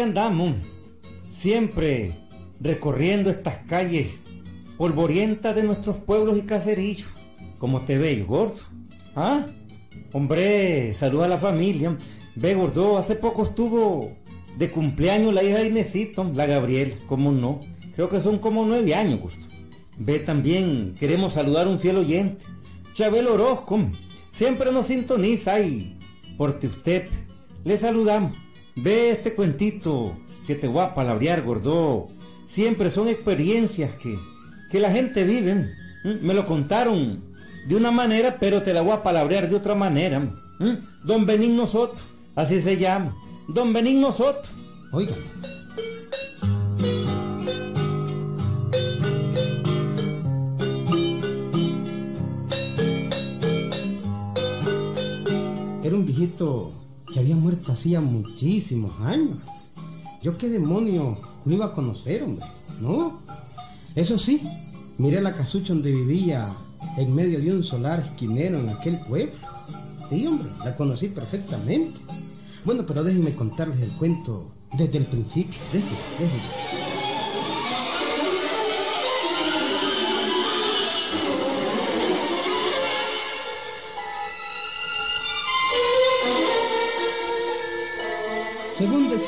andamos, siempre recorriendo estas calles polvorientas de nuestros pueblos y caserillos. como te veo, gordo? ¿Ah? Hombre, saluda a la familia. Ve, gordo, hace poco estuvo de cumpleaños la hija de Inesito, la Gabriel, ¿cómo no? Creo que son como nueve años, gusto. Ve también, queremos saludar a un fiel oyente, Chabelo Orozco. Siempre nos sintoniza y por usted le saludamos. Ve este cuentito que te voy a palabrear, gordo. Siempre son experiencias que, que la gente vive. Me lo contaron de una manera, pero te la voy a palabrear de otra manera. Don Benigno Soto, así se llama. Don Benigno Soto. Oiga. Era un viejito que había muerto hacía muchísimos años. Yo qué demonio no iba a conocer, hombre. No. Eso sí, miré la casucha donde vivía en medio de un solar esquinero en aquel pueblo. Sí, hombre, la conocí perfectamente. Bueno, pero déjenme contarles el cuento desde el principio. Déjenme, déjenme.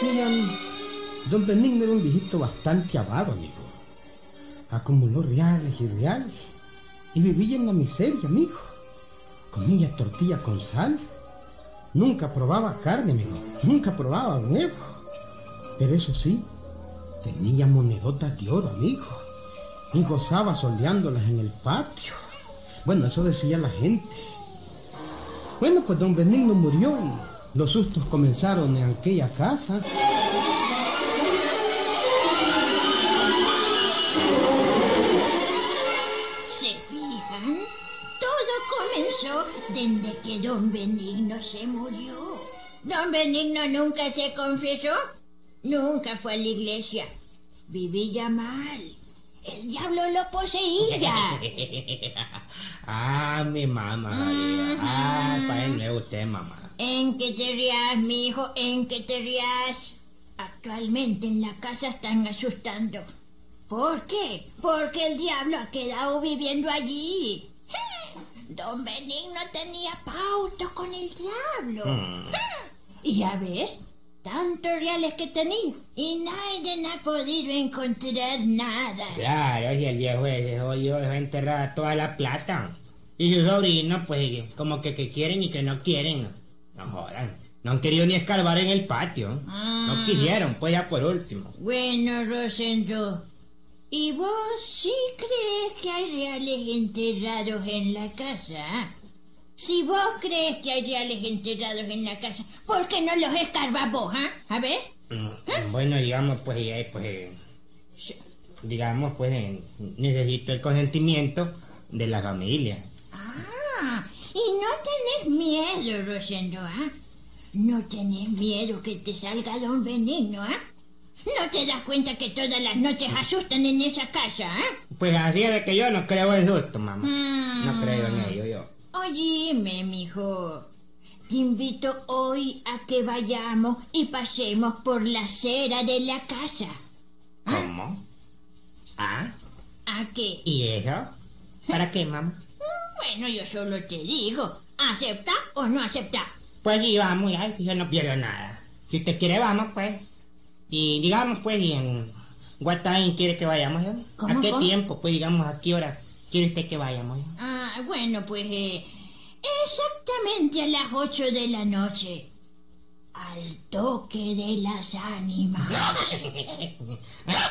Decían, don Benigno era un viejito bastante avaro, amigo. Acumuló reales y reales y vivía en la miseria, amigo. Comía tortilla con sal. Nunca probaba carne, amigo. Nunca probaba huevo. Pero eso sí, tenía monedotas de oro, amigo. Y gozaba soleándolas en el patio. Bueno, eso decía la gente. Bueno, pues don Benigno murió y los sustos comenzaron en aquella casa. ¿Se fijan? Todo comenzó desde que don Benigno se murió. Don Benigno nunca se confesó, nunca fue a la iglesia. Vivía mal. El diablo lo poseía. ah, mi mamá. Ah, para él usted, mamá. ¿En qué te rías, mi hijo? ¿En qué te rías? Actualmente en la casa están asustando. ¿Por qué? Porque el diablo ha quedado viviendo allí. Don Benigno tenía pauto con el diablo. Hmm. Y a ver, tantos reales que tenía y nadie ha podido encontrar nada. Claro, y el viejo ese jodido dejó enterrada toda la plata. Y sus sobrinos, pues, como que, que quieren y que no quieren. No jodan. No han querido ni escarbar en el patio. No ah. quisieron, pues ya por último. Bueno, Rosendo. ¿Y vos sí crees que hay reales enterrados en la casa? Si vos crees que hay reales enterrados en la casa, ¿por qué no los escarbas vos, ah? A ver. Mm, bueno, digamos, pues, pues, digamos, pues, necesito el consentimiento de la familia. Ah, y no tenés miedo, Rosendo, ¿ah? No tenés miedo que te salga don Benigno, ¿ah? ¿No te das cuenta que todas las noches asustan en esa casa, ah? Pues así es que yo no creo en susto, mamá. No mm. creo en ello, yo. Oíme, mijo. Te invito hoy a que vayamos y pasemos por la acera de la casa. ¿Ah? ¿Cómo? ¿Ah? ¿A qué? ¿Y eso? ¿Para qué, mamá? Bueno, yo solo te digo, ¿acepta o no acepta? Pues sí, vamos, ya, yo no pierdo nada. Si usted quiere, vamos, pues. Y digamos, pues, y en what quiere que vayamos, ¿A qué tiempo? Pues digamos, ¿a qué hora quiere usted que vayamos? Ah, bueno, pues eh, exactamente a las 8 de la noche al toque de las ánimas.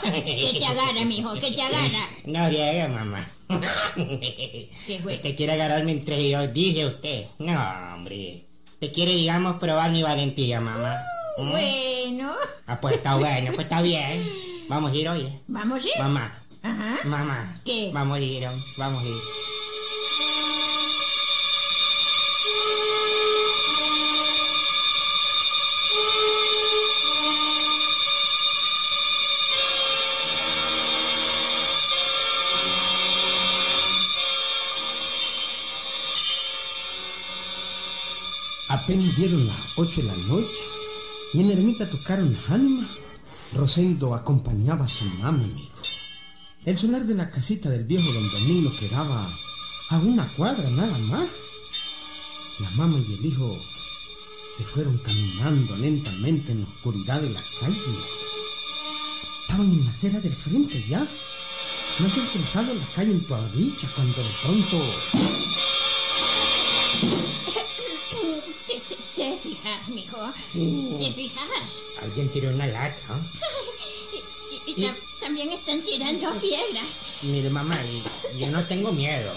¿Qué te agarra, mijo? ¿Qué te agarra? No llega, mamá. ¿Qué fue? Te quiere agarrarme entre yo, dije usted. No, hombre. Te quiere, digamos, probar mi valentía, mamá. ¿Mm? Bueno. Ah, pues está bueno, pues está bien. Vamos a ir, oye. ¿Vamos a ir? Mamá. Ajá. Mamá. ¿Qué? Vamos a ir, vamos a ir. Apenas dieron las ocho de la noche Y en ermita tocaron ánimas. Rosendo acompañaba a su mamá, amigo. El solar de la casita del viejo don Benigno quedaba a una cuadra nada más. La mamá y el hijo se fueron caminando lentamente en la oscuridad de la calle. Estaban en la acera del frente ya. No habían cruzado la calle en todavía cuando de pronto... ¿Te, te, te fijas, mijo? ¿Te fijas? Alguien tiró una lata. Y, y tam- también están tirando piedras. Mire, mamá, y- yo no tengo miedo.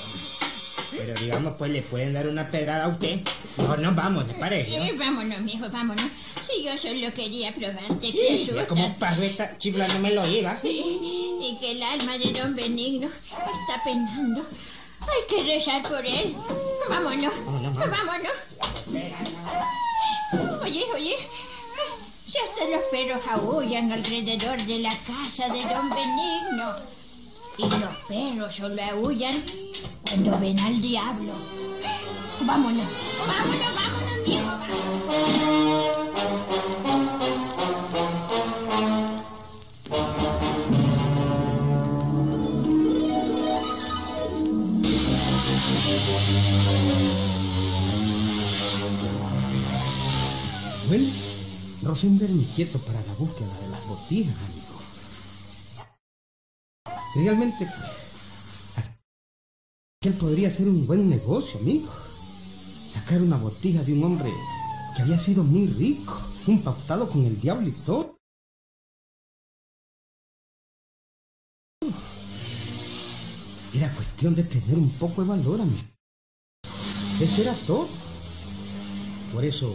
Pero digamos, pues le pueden dar una pedrada a usted. Mejor nos vamos, ¿le parece? Eh, no? vámonos, mijo, vámonos. Si yo solo quería probarte, te Sí, como paso está chiflándome el oído. ¿ah? Y que el alma de don Benigno está penando. Hay que rezar por él. Vámonos, vámonos. Oye, oye. Los perros aullan alrededor de la casa de don Benigno. Y los perros solo aullan cuando ven al diablo. Vámonos, vámonos, vámonos, vámonos. Rosendo era inquieto para la búsqueda de las botijas, amigo. Realmente, aquel podría ser un buen negocio, amigo. Sacar una botija de un hombre que había sido muy rico, un pautado con el diablo y todo. Era cuestión de tener un poco de valor, amigo. Eso era todo. Por eso,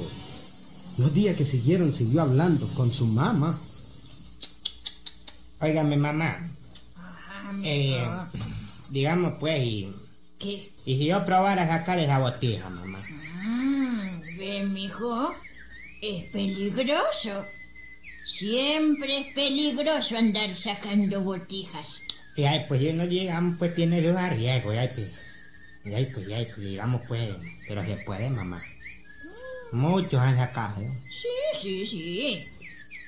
los días que siguieron siguió hablando con su mamá. Óigame, mamá. Ah. Eh, digamos, pues, y, ¿Qué? y si yo probara a sacar esa botija, mamá. Mm, ve, mijo, es peligroso. Siempre es peligroso andar sacando botijas. Y ahí, pues, si no llegamos, pues, tiene sus arriesgos. Y ahí, pues, y ahí, pues, y ahí, pues, digamos, pues, pero se puede, mamá. Muchos han sacado. Sí, sí, sí.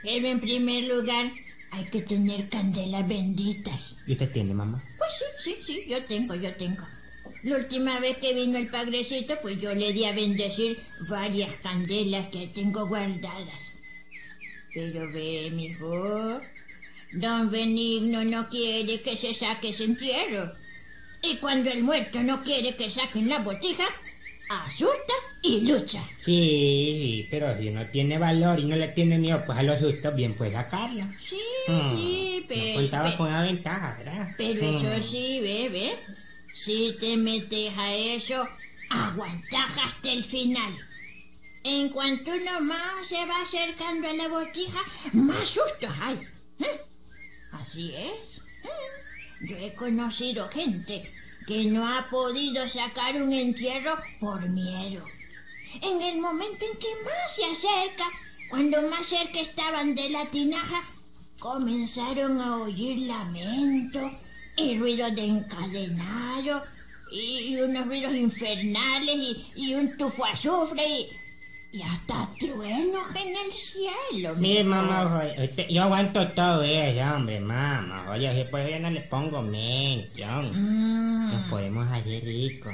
Pero en primer lugar hay que tener candelas benditas. ¿Y usted tiene, mamá? Pues sí, sí, sí, yo tengo, yo tengo. La última vez que vino el padrecito, pues yo le di a bendecir varias candelas que tengo guardadas. Pero ve, mijo, don Benigno no quiere que se saque ese entierro. Y cuando el muerto no quiere que saquen la botija, asusta y lucha. Sí, pero si uno tiene valor y no le tiene miedo, pues a los sustos bien puede sacarla. Sí, Mm, sí, no pero... contaba con la ventaja, ¿verdad? Pero Mm. eso sí, ve. Si te metes a eso, aguantas hasta el final. En cuanto uno más se va acercando a la botija, más sustos hay. ¿eh? Así es. ¿eh? Yo he conocido gente que no ha podido sacar un entierro por miedo. En el momento en que más se acerca, cuando más cerca estaban de la tinaja, comenzaron a oír lamentos y ruidos de encadenado y unos ruidos infernales y, y un tufo azufre y, y hasta truenos en el cielo. Mire, mamá, oye, usted- yo aguanto todo eso, hombre, mamá. Oye, si pues yo no le pongo hombre. Mm, Nos podemos hacer ricos.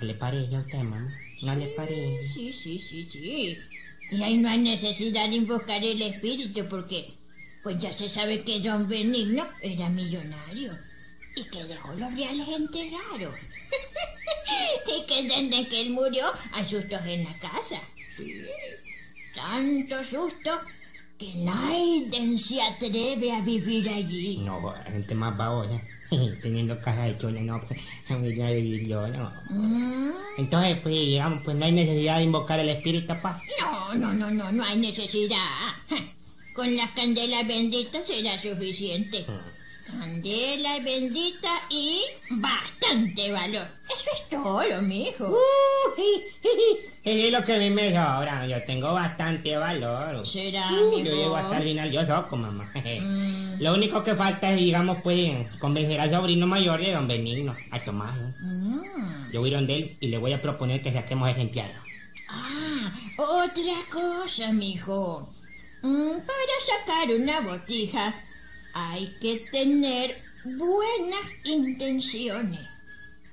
¿No le parece a usted, mamá? ¿No le parece? sí, sí, sí, sí. Y ahí no hay necesidad de invocar el espíritu porque pues ya se sabe que don Benigno era millonario y que dejó los reales enterrados. y que desde que él murió hay sustos en la casa. Tanto susto que nadie se atreve a vivir allí. No, la gente más babosa. Teniendo casa de chola, no, pues, a mí ya vivir yo, no. Mm, Entonces, pues, digamos, pues no hay necesidad de invocar el espíritu, pa. No, no, no, no, no hay necesidad. Con las candelas benditas será suficiente. Candela bendita y bastante valor. Eso es todo, mijo. Es lo que a mí me sobra. Yo tengo bastante valor. Será, Uh, mijo. yo llego hasta el final, yo soco, mamá. Mm, Lo único que falta es, digamos, pues, convencer al sobrino mayor de don Benigno, a Tomás. ¿eh? mm. Yo voy a donde él y le voy a proponer que saquemos ese entierro. Ah, otra cosa, mijo. Mm, para sacar una botija hay que tener buenas intenciones.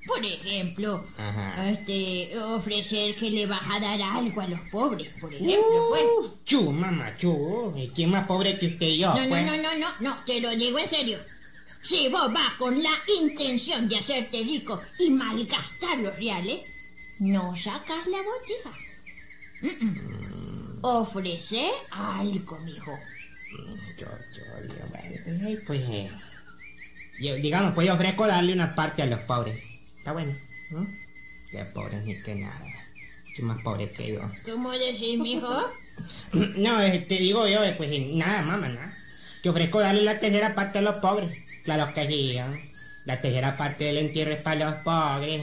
Por ejemplo, Ajá. este, ofrecer que le vas a dar algo a los pobres, por ejemplo, pues. Chu, mamá, chu. ¿Y ¿Quién más pobre que usted y yo? No, no, pues? no, no, no, no, te lo digo en serio. Si vos vas con la intención de hacerte rico y malgastar los reales, no sacas la botija. Mm, mm. Ofrece algo, mijo. Yo, yo, bueno, pues, eh, yo, digamos, pues yo ofrezco darle una parte a los pobres. Está bueno, ¿no? Que pobres ni que nada. Soy más pobre que yo. ¿Cómo decís, mijo? No, eh, te digo yo, eh, pues eh, nada, mamá, nada. Que ofrezco darle la tercera parte a los pobres. Claro que sí, ¿eh? La tercera parte del entierro es para los pobres.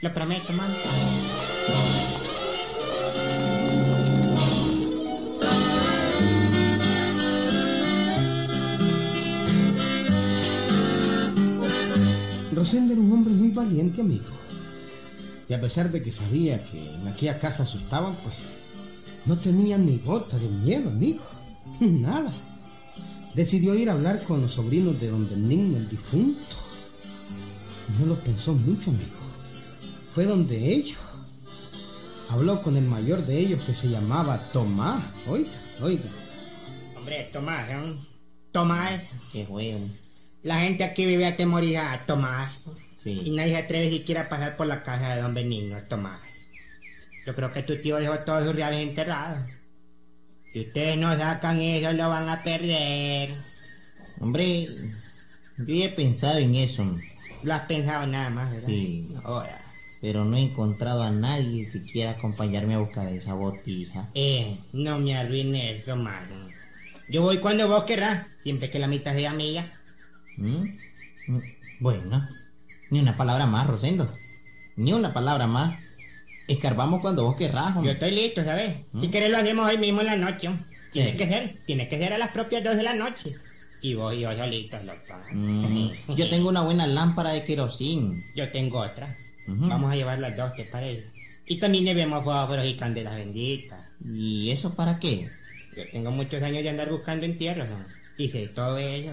Lo prometo, mamá. Rosendo era un hombre muy valiente, amigo. Y a pesar de que sabía que en aquella casa asustaban, pues no tenía ni gota de miedo, amigo. Nada. Decidió ir a hablar con los sobrinos de don Benigno, el difunto. No lo pensó mucho, amigo. Fue donde ellos. Habló con el mayor de ellos que se llamaba Tomás. Oiga, oiga. Hombre, Tomás, ¿eh? Tomás. Qué bueno. La gente aquí vive atemorizada, Tomás. Y Sí. nadie se atreve siquiera a pasar por la casa de don Benigno, Tomás. Yo creo que tu tío dejó todos sus reales enterrados. Si ustedes no sacan eso, lo van a perder. Hombre, yo ya he pensado en eso, Lo has pensado nada más, ¿verdad? Sí. Ahora. pero no he encontrado a nadie que quiera acompañarme a buscar esa botija. Eh, no me arruines eso más. Yo voy cuando vos querrás, siempre que la mitad sea amiga. ¿Mm? Mm, Bueno, ni una palabra más, Rosendo. Ni una palabra más. Escarbamos cuando vos querrás, Yo estoy listo, ¿sabes? Si querés lo hacemos hoy mismo en la noche. Tiene Sí. que ser, tiene que ser a las propias dos de la noche. Y vos y yo solitos, loco. Mm, Yo tengo una buena lámpara de querosín. Yo tengo otra. Vamos a llevar las dos, ¿te parece? Y también llevemos fósforos y candelas benditas. ¿Y eso para qué? Yo tengo muchos años de andar buscando entierros, ¿no? Y sé todo ello.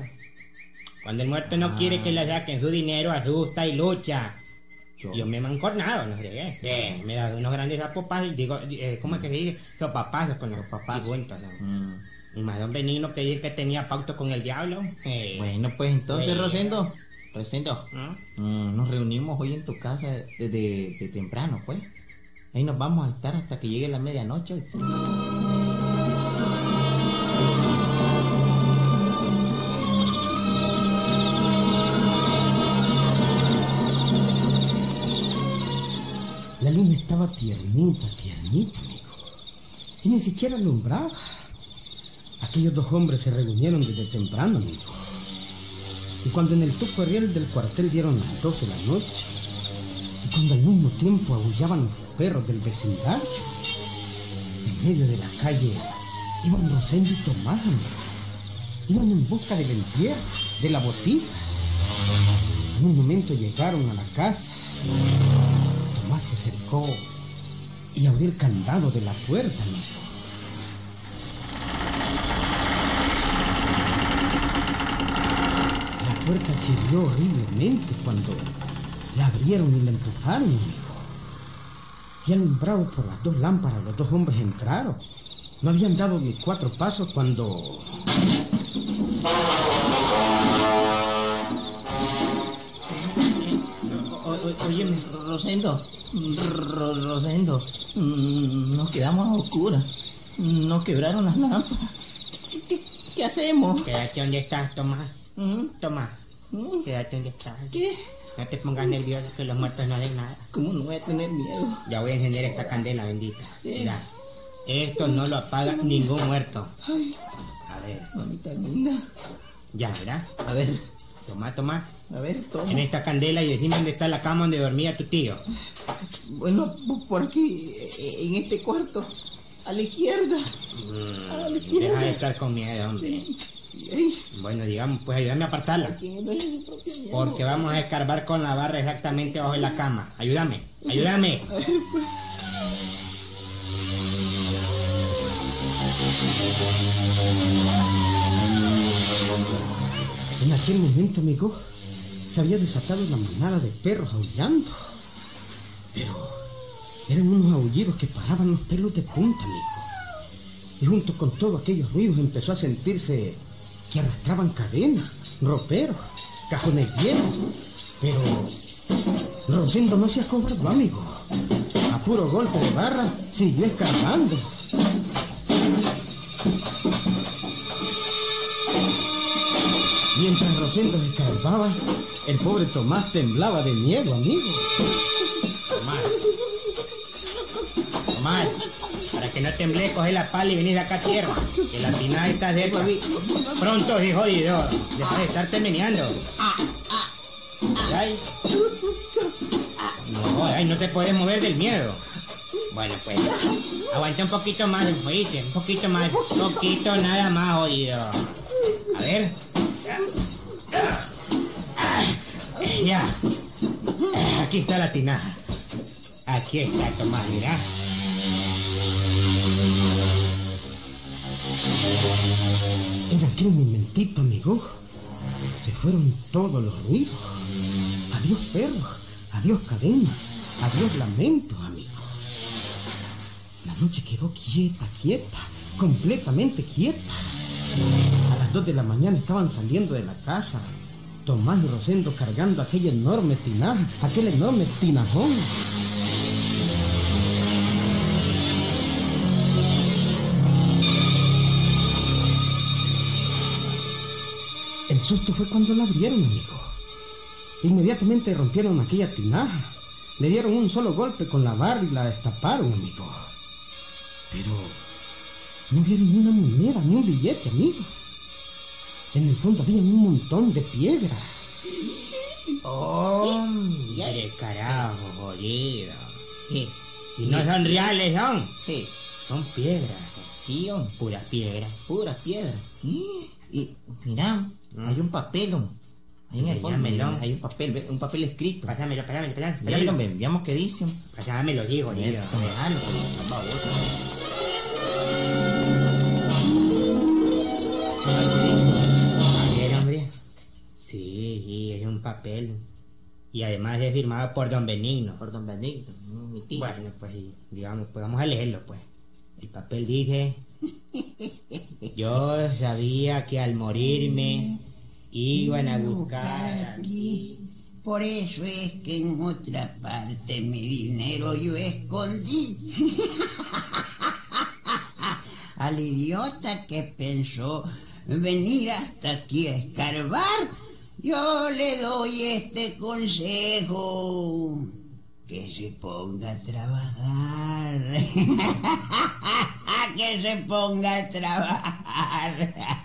Cuando el muerto no quiere que le saquen su dinero, asusta y lucha. Yo- Yo me he mancornado, no sé qué. me he dado unos grandes apopazos, digo, eh, ¿cómo es que se dice? Sopapazos con los ¿no? Mm, Y más don Benigno que dice que tenía pacto con el diablo. Eh, Bueno, pues entonces. Rosendo. Rosendo. ¿no? Mm, nos reunimos hoy en tu casa desde de temprano, pues. Ahí nos vamos a estar hasta que llegue la medianoche. La luna estaba tiernita, tiernita, amigo. Y ni siquiera alumbraba. Aquellos dos hombres se reunieron desde temprano, amigo. Y cuando en el tuco riel del cuartel dieron las 12 de la noche, y cuando al mismo tiempo aullaban los perros del vecindario, en medio de la calle iban Rosendo y Tomás, amigo. Iban en busca del entierro, de la botija. En un momento llegaron a la casa. Se acercó y abrió el candado de la puerta. La puerta chirrió horriblemente cuando la abrieron y la empujaron, amigo. Y alumbrado por las dos lámparas, los dos hombres entraron. No habían dado ni cuatro pasos cuando... óyeme, Rosendo. Ro- Rosendo. mm, Nos quedamos a oscuras. Nos quebraron las lámparas. ¿Qué, qué- qué hacemos? quédate donde estás, Tomás. ¿Mm? Tomás, ¿Mm? quédate donde estás. ¿Qué? No te pongas nervioso que los muertos no hacen nada. ¿Cómo no voy a tener miedo? Ya voy a encender esta candela bendita. Mira, esto no lo apaga ningún muerto. A ver, mamita linda. ya, ¿verdad? A ver, Tomá, tomá. a ver, toma. En esta candela y decime dónde está la cama donde dormía tu tío. Bueno, por aquí, en este cuarto. A la izquierda. A la Deja de estar con miedo, hombre. Bueno, digamos, pues ayúdame a apartarla. Porque vamos a escarbar con la barra exactamente bajo la cama. Ayúdame, ayúdame. Pues. aquel momento, amigo, se había desatado la manada de perros aullando. Pero eran unos aullidos que paraban los pelos de punta, amigo. Y junto con todos aquellos ruidos empezó a sentirse que arrastraban cadenas, roperos, cajones viejos. Pero Rosendo no se acobardó, amigo. A puro golpe de barra siguió escarbando. Mientras Rosendo escarbaba, el pobre Tomás temblaba de miedo, amigo. Tomás. Tomás, para que no temble, coge la pala y venís de acá a tierra. Que la tina está de Pronto, hijo jodido. Deja de estarte meneando. Ay. No, ay, no te puedes mover del miedo. Bueno, pues. Aguanta un poquito más, ¿oíste? Un poquito más. Un poquito nada más, jodido. A ver. Ya. Aquí está la tinaja. Aquí está, Tomás, mira. En aquel momentito, amigo, se fueron todos los ruidos. Adiós perros, adiós cadenas, adiós lamentos, amigo. La noche quedó quieta, quieta, completamente quieta. A las dos de la mañana estaban saliendo de la casa. Tomás y Rosendo cargando aquella enorme tinaja, aquel enorme tinajón. El susto fue cuando la abrieron, amigo. Inmediatamente rompieron aquella tinaja. Le dieron un solo golpe con la barra y la destaparon, amigo. Pero no vieron ni una moneda, ni un billete, amigo. En el fondo había un montón de piedras. Hombre, carajo, jodido. Sí, Y no son reales, son. sí, Son piedras. sí, hombre, Puras piedras. puras piedras. Y, y mira, hay un papel, hombre. Ahí en el fondo, hay un papel, un papel escrito. Pásamelo, pásamelo, pásamelo. Pásamelo. veamos qué dice. Pásamelo, hijo, jodido. Déjalo, pues, baboso. Papel. Y además es firmado por don Benigno. Por don Benigno, mi tío. Bueno, pues digamos, pues vamos a leerlo, pues. El papel dice, yo sabía que al morirme iban a buscar aquí. Por eso es que en otra parte mi dinero yo escondí. Al idiota que pensó venir hasta aquí a escarbar, yo le doy este consejo. Que se ponga a trabajar. que se ponga a trabajar.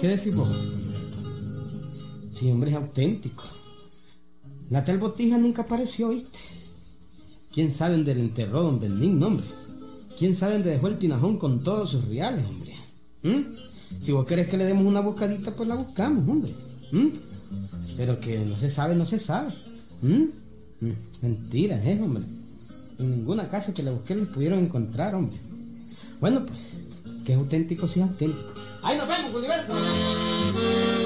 ¿Qué Gilberto? Sí, hombre, es auténtico. La tal botija nunca apareció, ¿viste? ¿Quién sabe dónde le enterró don Benigno, hombre? ¿Quién sabe dónde dejó el tinajón con todos sus reales, hombre? ¿Mm? Si vos querés que le demos una buscadita, pues la buscamos, hombre. ¿Mm? Pero que no se sabe, no se sabe. ¿Mm? Mm, Mentira, ¿eh, hombre? En ninguna casa que la busqué le pudieron encontrar, hombre. Bueno, pues, que es auténtico, sí es auténtico. ¡Ahí nos vemos, Gilberto!